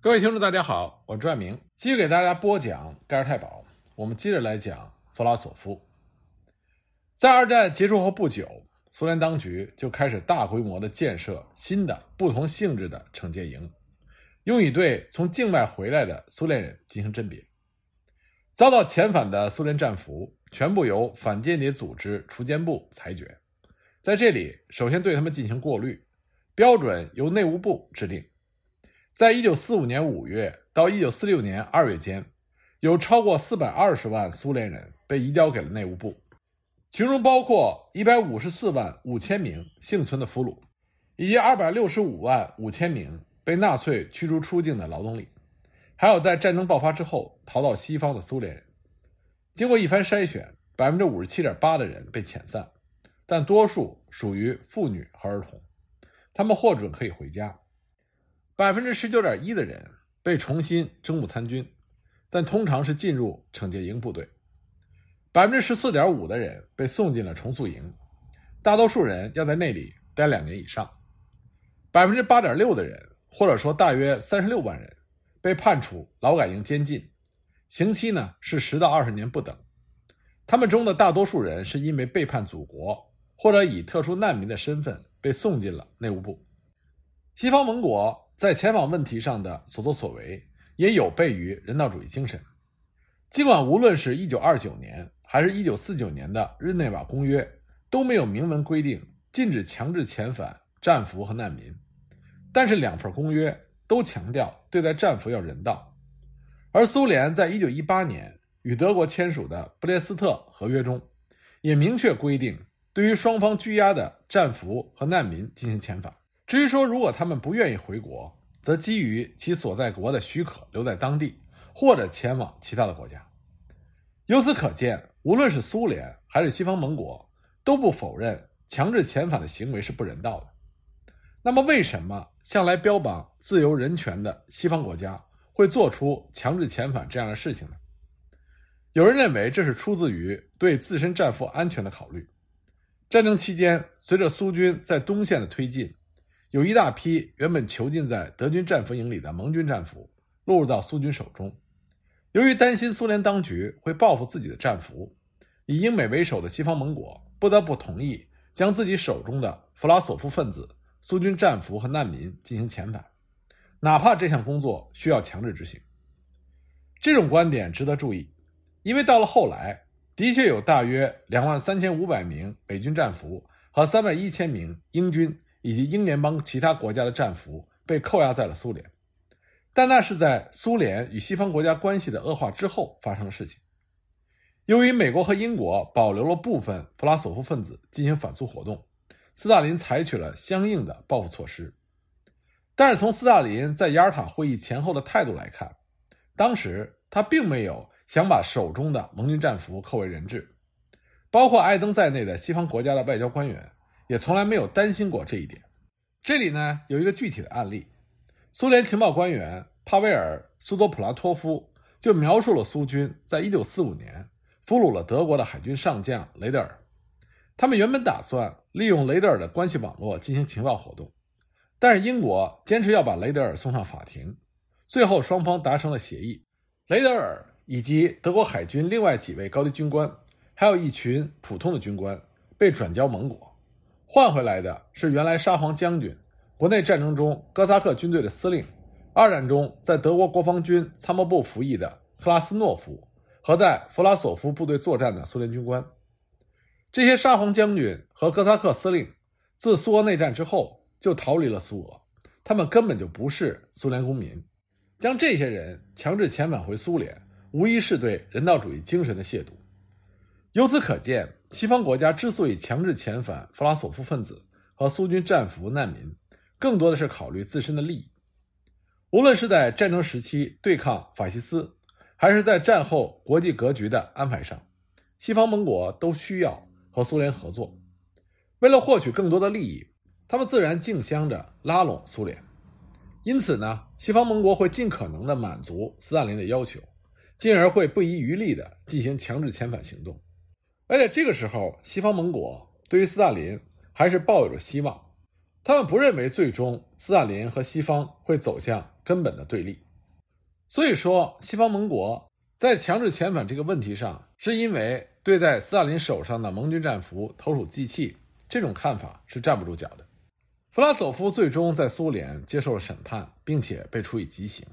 各位听众，大家好，我是朱爱明，继续给大家播讲盖尔太保。我们接着来讲弗拉索夫。在二战结束后不久，苏联当局就开始大规模的建设新的不同性质的惩戒营，用以对从境外回来的苏联人进行甄别。遭到遣返的苏联战俘全部由反间谍组织除奸部裁决，在这里首先对他们进行过滤，标准由内务部制定。在一九四五年五月到一九四六年二月间，有超过四百二十万苏联人被移交给了内务部，其中包括一百五十四万五千名幸存的俘虏，以及二百六十五万五千名被纳粹驱逐出境的劳动力，还有在战争爆发之后逃到西方的苏联人。经过一番筛选，百分之五十七点八的人被遣散，但多数属于妇女和儿童，他们获准可以回家。百分之十九点一的人被重新征募参军，但通常是进入惩戒营部队。百分之十四点五的人被送进了重塑营，大多数人要在那里待两年以上。百分之八点六的人，或者说大约三十六万人，被判处劳改营监禁，刑期呢是十到二十年不等。他们中的大多数人是因为背叛祖国，或者以特殊难民的身份被送进了内务部。西方盟国。在遣返问题上的所作所为，也有悖于人道主义精神。尽管无论是一九二九年还是一九四九年的日内瓦公约都没有明文规定禁止强制遣返战俘和难民，但是两份公约都强调对待战俘要人道。而苏联在一九一八年与德国签署的布列斯特合约中，也明确规定对于双方拘押的战俘和难民进行遣返。至于说，如果他们不愿意回国，则基于其所在国的许可留在当地，或者前往其他的国家。由此可见，无论是苏联还是西方盟国，都不否认强制遣返的行为是不人道的。那么，为什么向来标榜自由人权的西方国家会做出强制遣返这样的事情呢？有人认为，这是出自于对自身战俘安全的考虑。战争期间，随着苏军在东线的推进。有一大批原本囚禁在德军战俘营里的盟军战俘落入到苏军手中。由于担心苏联当局会报复自己的战俘，以英美为首的西方盟国不得不同意将自己手中的弗拉索夫分子、苏军战俘和难民进行遣返，哪怕这项工作需要强制执行。这种观点值得注意，因为到了后来，的确有大约两万三千五百名美军战俘和三万一千名英军。以及英联邦其他国家的战俘被扣押在了苏联，但那是在苏联与西方国家关系的恶化之后发生的事情。由于美国和英国保留了部分弗拉索夫分子进行反苏活动，斯大林采取了相应的报复措施。但是从斯大林在雅尔塔会议前后的态度来看，当时他并没有想把手中的盟军战俘扣为人质，包括艾登在内的西方国家的外交官员。也从来没有担心过这一点。这里呢有一个具体的案例，苏联情报官员帕维尔·苏多普拉托夫就描述了苏军在1945年俘虏了德国的海军上将雷德尔。他们原本打算利用雷德尔的关系网络进行情报活动，但是英国坚持要把雷德尔送上法庭，最后双方达成了协议，雷德尔以及德国海军另外几位高级军官，还有一群普通的军官被转交盟国。换回来的是原来沙皇将军、国内战争中哥萨克军队的司令、二战中在德国国防军参谋部服役的克拉斯诺夫和在弗拉索夫部队作战的苏联军官。这些沙皇将军和哥萨克司令自苏俄内战之后就逃离了苏俄，他们根本就不是苏联公民。将这些人强制遣返回苏联，无疑是对人道主义精神的亵渎。由此可见。西方国家之所以强制遣返弗拉索夫分子和苏军战俘难民，更多的是考虑自身的利益。无论是在战争时期对抗法西斯，还是在战后国际格局的安排上，西方盟国都需要和苏联合作。为了获取更多的利益，他们自然竞相着拉拢苏联。因此呢，西方盟国会尽可能的满足斯大林的要求，进而会不遗余力的进行强制遣返行动。而且这个时候，西方盟国对于斯大林还是抱有着希望，他们不认为最终斯大林和西方会走向根本的对立。所以说，西方盟国在强制遣返这个问题上，是因为对在斯大林手上的盟军战俘投鼠忌器，这种看法是站不住脚的。弗拉索夫最终在苏联接受了审判，并且被处以极刑。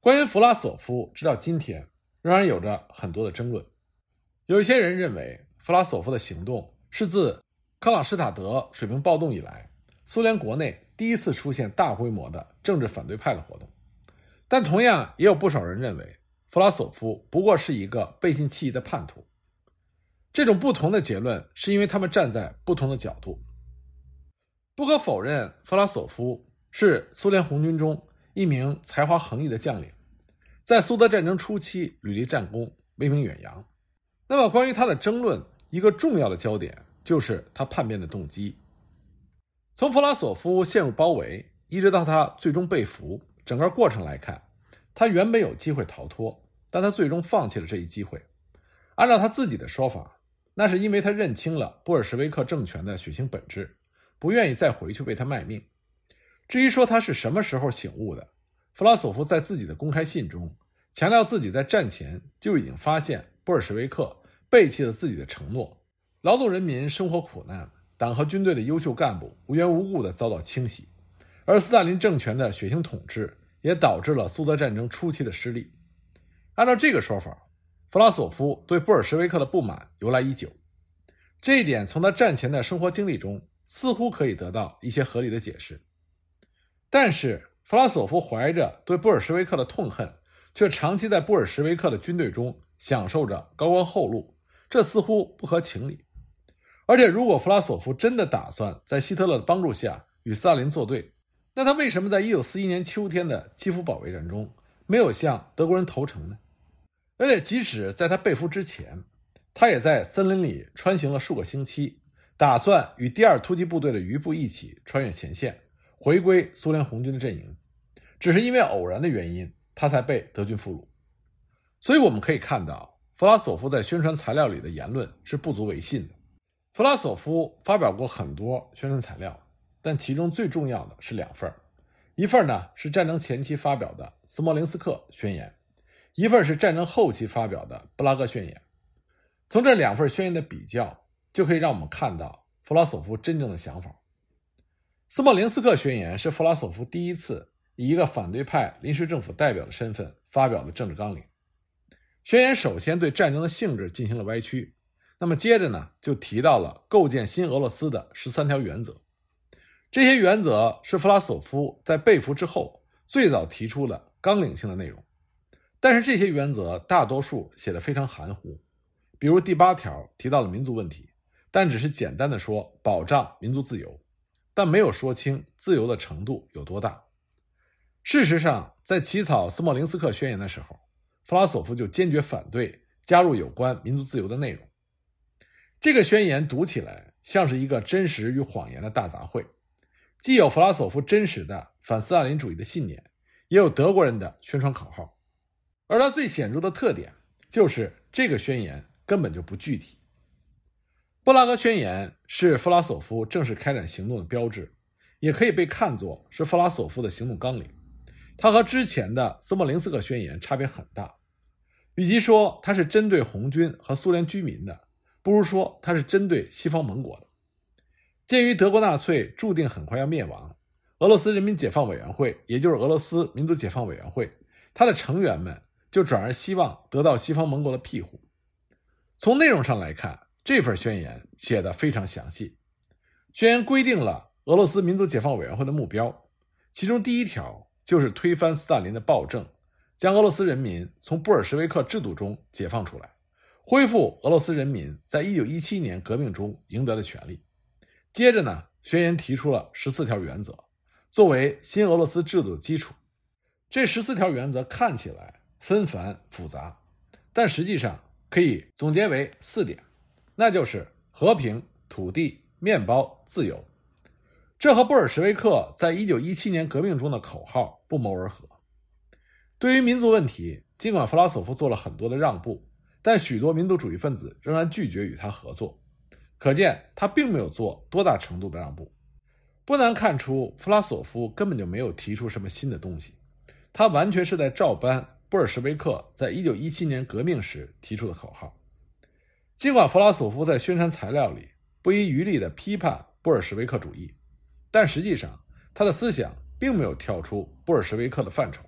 关于弗拉索夫，直到今天仍然有着很多的争论。有些人认为，弗拉索夫的行动是自克朗施塔德水平暴动以来，苏联国内第一次出现大规模的政治反对派的活动。但同样也有不少人认为，弗拉索夫不过是一个背信弃义的叛徒。这种不同的结论是因为他们站在不同的角度。不可否认，弗拉索夫是苏联红军中一名才华横溢的将领，在苏德战争初期屡立战功，威名远扬。那么，关于他的争论，一个重要的焦点就是他叛变的动机。从弗拉索夫陷入包围，一直到他最终被俘，整个过程来看，他原本有机会逃脱，但他最终放弃了这一机会。按照他自己的说法，那是因为他认清了布尔什维克政权的血腥本质。不愿意再回去为他卖命。至于说他是什么时候醒悟的，弗拉索夫在自己的公开信中强调，自己在战前就已经发现布尔什维克背弃了自己的承诺，劳动人民生活苦难，党和军队的优秀干部无缘无故的遭到清洗，而斯大林政权的血腥统治也导致了苏德战争初期的失利。按照这个说法，弗拉索夫对布尔什维克的不满由来已久，这一点从他战前的生活经历中。似乎可以得到一些合理的解释，但是弗拉索夫怀着对布尔什维克的痛恨，却长期在布尔什维克的军队中享受着高官厚禄，这似乎不合情理。而且，如果弗拉索夫真的打算在希特勒的帮助下与斯大林作对，那他为什么在1941年秋天的基辅保卫战中没有向德国人投诚呢？而且，即使在他被俘之前，他也在森林里穿行了数个星期。打算与第二突击部队的余部一起穿越前线，回归苏联红军的阵营，只是因为偶然的原因，他才被德军俘虏。所以我们可以看到，弗拉索夫在宣传材料里的言论是不足为信的。弗拉索夫发表过很多宣传材料，但其中最重要的是两份一份呢是战争前期发表的斯摩棱斯克宣言，一份是战争后期发表的布拉格宣言。从这两份宣言的比较。就可以让我们看到弗拉索夫真正的想法。斯莫林斯克宣言是弗拉索夫第一次以一个反对派临时政府代表的身份发表的政治纲领。宣言首先对战争的性质进行了歪曲，那么接着呢，就提到了构建新俄罗斯的十三条原则。这些原则是弗拉索夫在被俘之后最早提出的纲领性的内容，但是这些原则大多数写的非常含糊，比如第八条提到了民族问题。但只是简单的说保障民族自由，但没有说清自由的程度有多大。事实上，在起草斯莫林斯克宣言的时候，弗拉索夫就坚决反对加入有关民族自由的内容。这个宣言读起来像是一个真实与谎言的大杂烩，既有弗拉索夫真实的反斯大林主义的信念，也有德国人的宣传口号。而它最显著的特点就是这个宣言根本就不具体。布拉格宣言是弗拉索夫正式开展行动的标志，也可以被看作是弗拉索夫的行动纲领。它和之前的斯莫林斯克宣言差别很大。与其说它是针对红军和苏联居民的，不如说它是针对西方盟国的。鉴于德国纳粹注定很快要灭亡，俄罗斯人民解放委员会，也就是俄罗斯民族解放委员会，它的成员们就转而希望得到西方盟国的庇护。从内容上来看。这份宣言写的非常详细，宣言规定了俄罗斯民族解放委员会的目标，其中第一条就是推翻斯大林的暴政，将俄罗斯人民从布尔什维克制度中解放出来，恢复俄罗斯人民在一九一七年革命中赢得的权利。接着呢，宣言提出了十四条原则，作为新俄罗斯制度的基础。这十四条原则看起来纷繁复杂，但实际上可以总结为四点。那就是和平、土地、面包、自由，这和布尔什维克在一九一七年革命中的口号不谋而合。对于民族问题，尽管弗拉索夫做了很多的让步，但许多民族主义分子仍然拒绝与他合作，可见他并没有做多大程度的让步。不难看出，弗拉索夫根本就没有提出什么新的东西，他完全是在照搬布尔什维克在一九一七年革命时提出的口号。尽管弗拉索夫在宣传材料里不遗余力地批判布尔什维克主义，但实际上他的思想并没有跳出布尔什维克的范畴。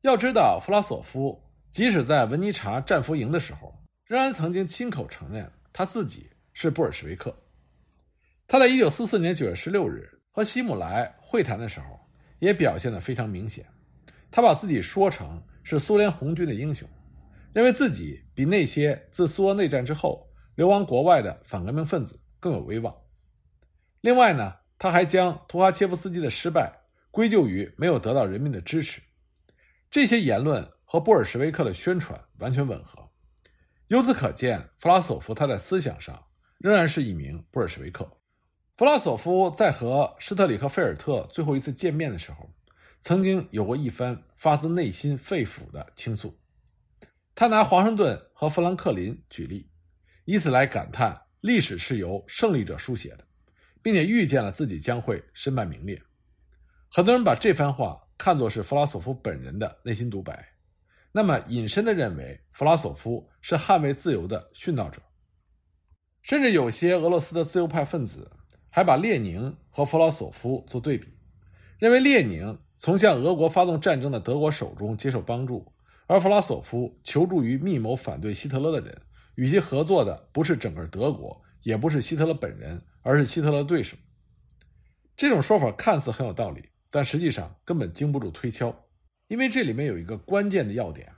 要知道，弗拉索夫即使在文尼察战俘营的时候，仍然曾经亲口承认他自己是布尔什维克。他在一九四四年九月十六日和希姆莱会谈的时候，也表现得非常明显。他把自己说成是苏联红军的英雄，认为自己比那些自苏俄内战之后流亡国外的反革命分子更有威望。另外呢，他还将图哈切夫斯基的失败归咎于没有得到人民的支持。这些言论和布尔什维克的宣传完全吻合。由此可见，弗拉索夫他在思想上仍然是一名布尔什维克。弗拉索夫在和施特里克菲尔特最后一次见面的时候，曾经有过一番发自内心肺腑的倾诉。他拿华盛顿和富兰克林举例，以此来感叹历史是由胜利者书写的，并且预见了自己将会身败名裂。很多人把这番话看作是弗拉索夫本人的内心独白，那么引申的认为弗拉索夫是捍卫自由的殉道者，甚至有些俄罗斯的自由派分子。还把列宁和弗拉索夫做对比，认为列宁从向俄国发动战争的德国手中接受帮助，而弗拉索夫求助于密谋反对希特勒的人，与其合作的不是整个德国，也不是希特勒本人，而是希特勒对手。这种说法看似很有道理，但实际上根本经不住推敲，因为这里面有一个关键的要点，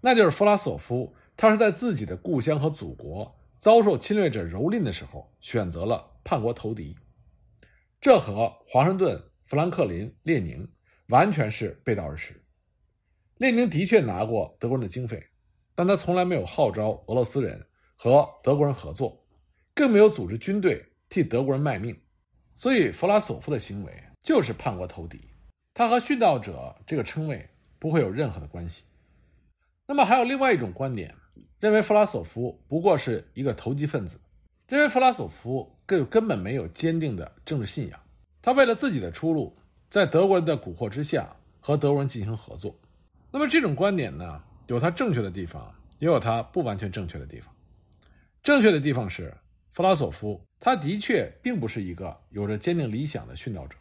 那就是弗拉索夫他是在自己的故乡和祖国遭受侵略者蹂躏的时候选择了。叛国投敌，这和华盛顿、富兰克林、列宁完全是背道而驰。列宁的确拿过德国人的经费，但他从来没有号召俄罗斯人和德国人合作，更没有组织军队替德国人卖命。所以，弗拉索夫的行为就是叛国投敌，他和殉道者这个称谓不会有任何的关系。那么，还有另外一种观点，认为弗拉索夫不过是一个投机分子。认为弗拉索夫根根本没有坚定的政治信仰，他为了自己的出路，在德国人的蛊惑之下和德国人进行合作。那么这种观点呢，有他正确的地方，也有他不完全正确的地方。正确的地方是，弗拉索夫他的确并不是一个有着坚定理想的殉道者，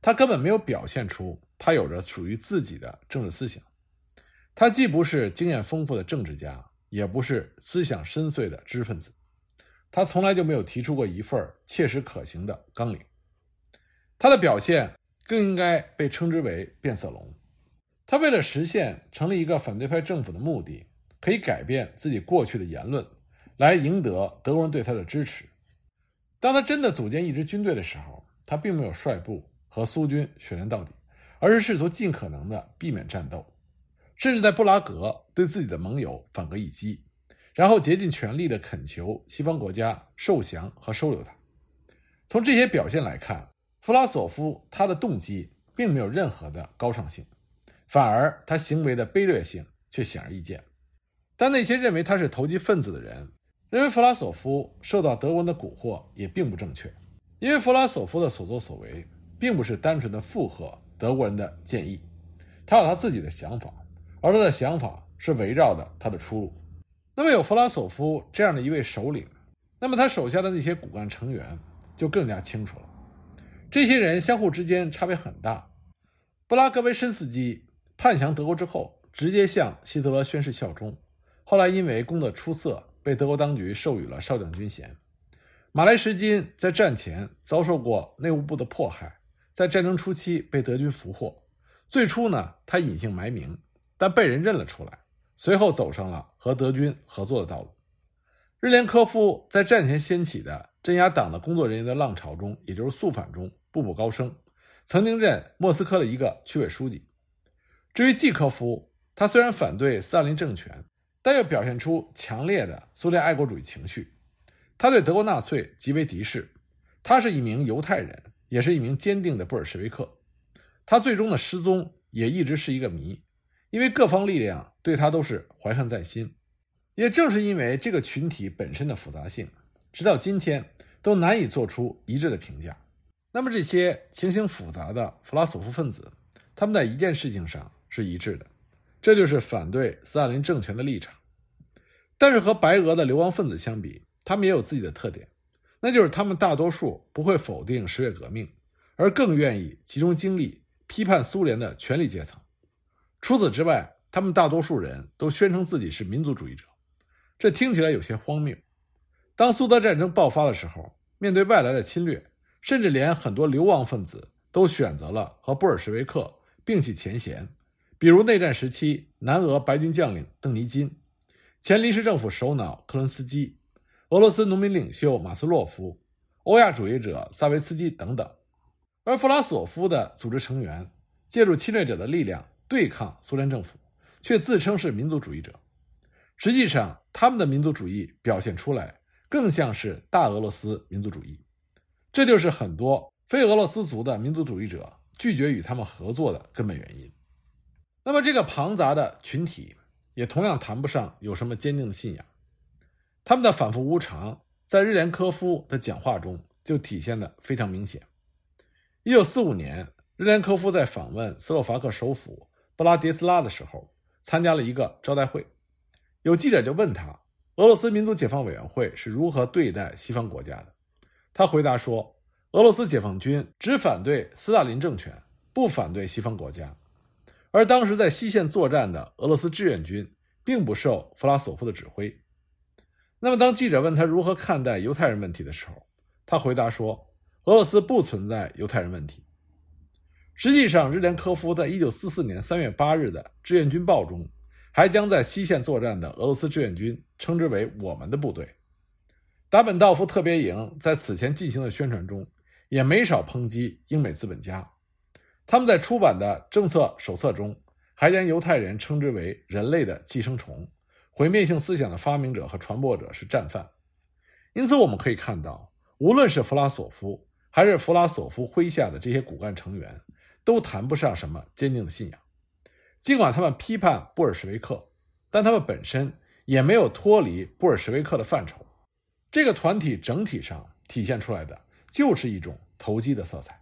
他根本没有表现出他有着属于自己的政治思想。他既不是经验丰富的政治家，也不是思想深邃的知识分子。他从来就没有提出过一份切实可行的纲领，他的表现更应该被称之为变色龙。他为了实现成立一个反对派政府的目的，可以改变自己过去的言论，来赢得德国人对他的支持。当他真的组建一支军队的时候，他并没有率部和苏军血战到底，而是试图尽可能的避免战斗，甚至在布拉格对自己的盟友反戈一击。然后竭尽全力地恳求西方国家受降和收留他。从这些表现来看，弗拉索夫他的动机并没有任何的高尚性，反而他行为的卑劣性却显而易见。但那些认为他是投机分子的人，认为弗拉索夫受到德国人的蛊惑也并不正确，因为弗拉索夫的所作所为并不是单纯的附和德国人的建议，他有他自己的想法，而他的想法是围绕着他的出路。那么有弗拉索夫这样的一位首领，那么他手下的那些骨干成员就更加清楚了。这些人相互之间差别很大。布拉格维申斯基叛降德国之后，直接向希特勒宣誓效忠，后来因为功德出色，被德国当局授予了少将军衔。马来什金在战前遭受过内务部的迫害，在战争初期被德军俘获。最初呢，他隐姓埋名，但被人认了出来。随后走上了和德军合作的道路。日连科夫在战前掀起的镇压党的工作人员的浪潮中，也就是肃反中，步步高升，曾经任莫斯科的一个区委书记。至于季科夫，他虽然反对斯大林政权，但又表现出强烈的苏联爱国主义情绪。他对德国纳粹极为敌视。他是一名犹太人，也是一名坚定的布尔什维克。他最终的失踪也一直是一个谜。因为各方力量对他都是怀恨在心，也正是因为这个群体本身的复杂性，直到今天都难以做出一致的评价。那么这些情形复杂的弗拉索夫分子，他们在一件事情上是一致的，这就是反对斯大林政权的立场。但是和白俄的流亡分子相比，他们也有自己的特点，那就是他们大多数不会否定十月革命，而更愿意集中精力批判苏联的权力阶层。除此之外，他们大多数人都宣称自己是民族主义者，这听起来有些荒谬。当苏德战争爆发的时候，面对外来的侵略，甚至连很多流亡分子都选择了和布尔什维克并起前嫌，比如内战时期南俄白军将领邓尼金。前临时政府首脑克伦斯基、俄罗斯农民领袖马斯洛夫、欧亚主义者萨维茨基等等，而弗拉索夫的组织成员借助侵略者的力量对抗苏联政府，却自称是民族主义者。实际上，他们的民族主义表现出来更像是大俄罗斯民族主义。这就是很多非俄罗斯族的民族主义者拒绝与他们合作的根本原因。那么，这个庞杂的群体。也同样谈不上有什么坚定的信仰，他们的反复无常，在日莲科夫的讲话中就体现的非常明显。一九四五年，日莲科夫在访问斯洛伐克首府布拉迪斯拉的时候，参加了一个招待会，有记者就问他，俄罗斯民族解放委员会是如何对待西方国家的？他回答说，俄罗斯解放军只反对斯大林政权，不反对西方国家。而当时在西线作战的俄罗斯志愿军并不受弗拉索夫的指挥。那么，当记者问他如何看待犹太人问题的时候，他回答说：“俄罗斯不存在犹太人问题。”实际上，日莲科夫在一九四四年三月八日的《志愿军报》中，还将在西线作战的俄罗斯志愿军称之为“我们的部队”。达本道夫特别营在此前进行的宣传中，也没少抨击英美资本家。他们在出版的政策手册中，还将犹太人称之为人类的寄生虫、毁灭性思想的发明者和传播者是战犯。因此，我们可以看到，无论是弗拉索夫还是弗拉索夫麾下的这些骨干成员，都谈不上什么坚定的信仰。尽管他们批判布尔什维克，但他们本身也没有脱离布尔什维克的范畴。这个团体整体上体现出来的就是一种投机的色彩。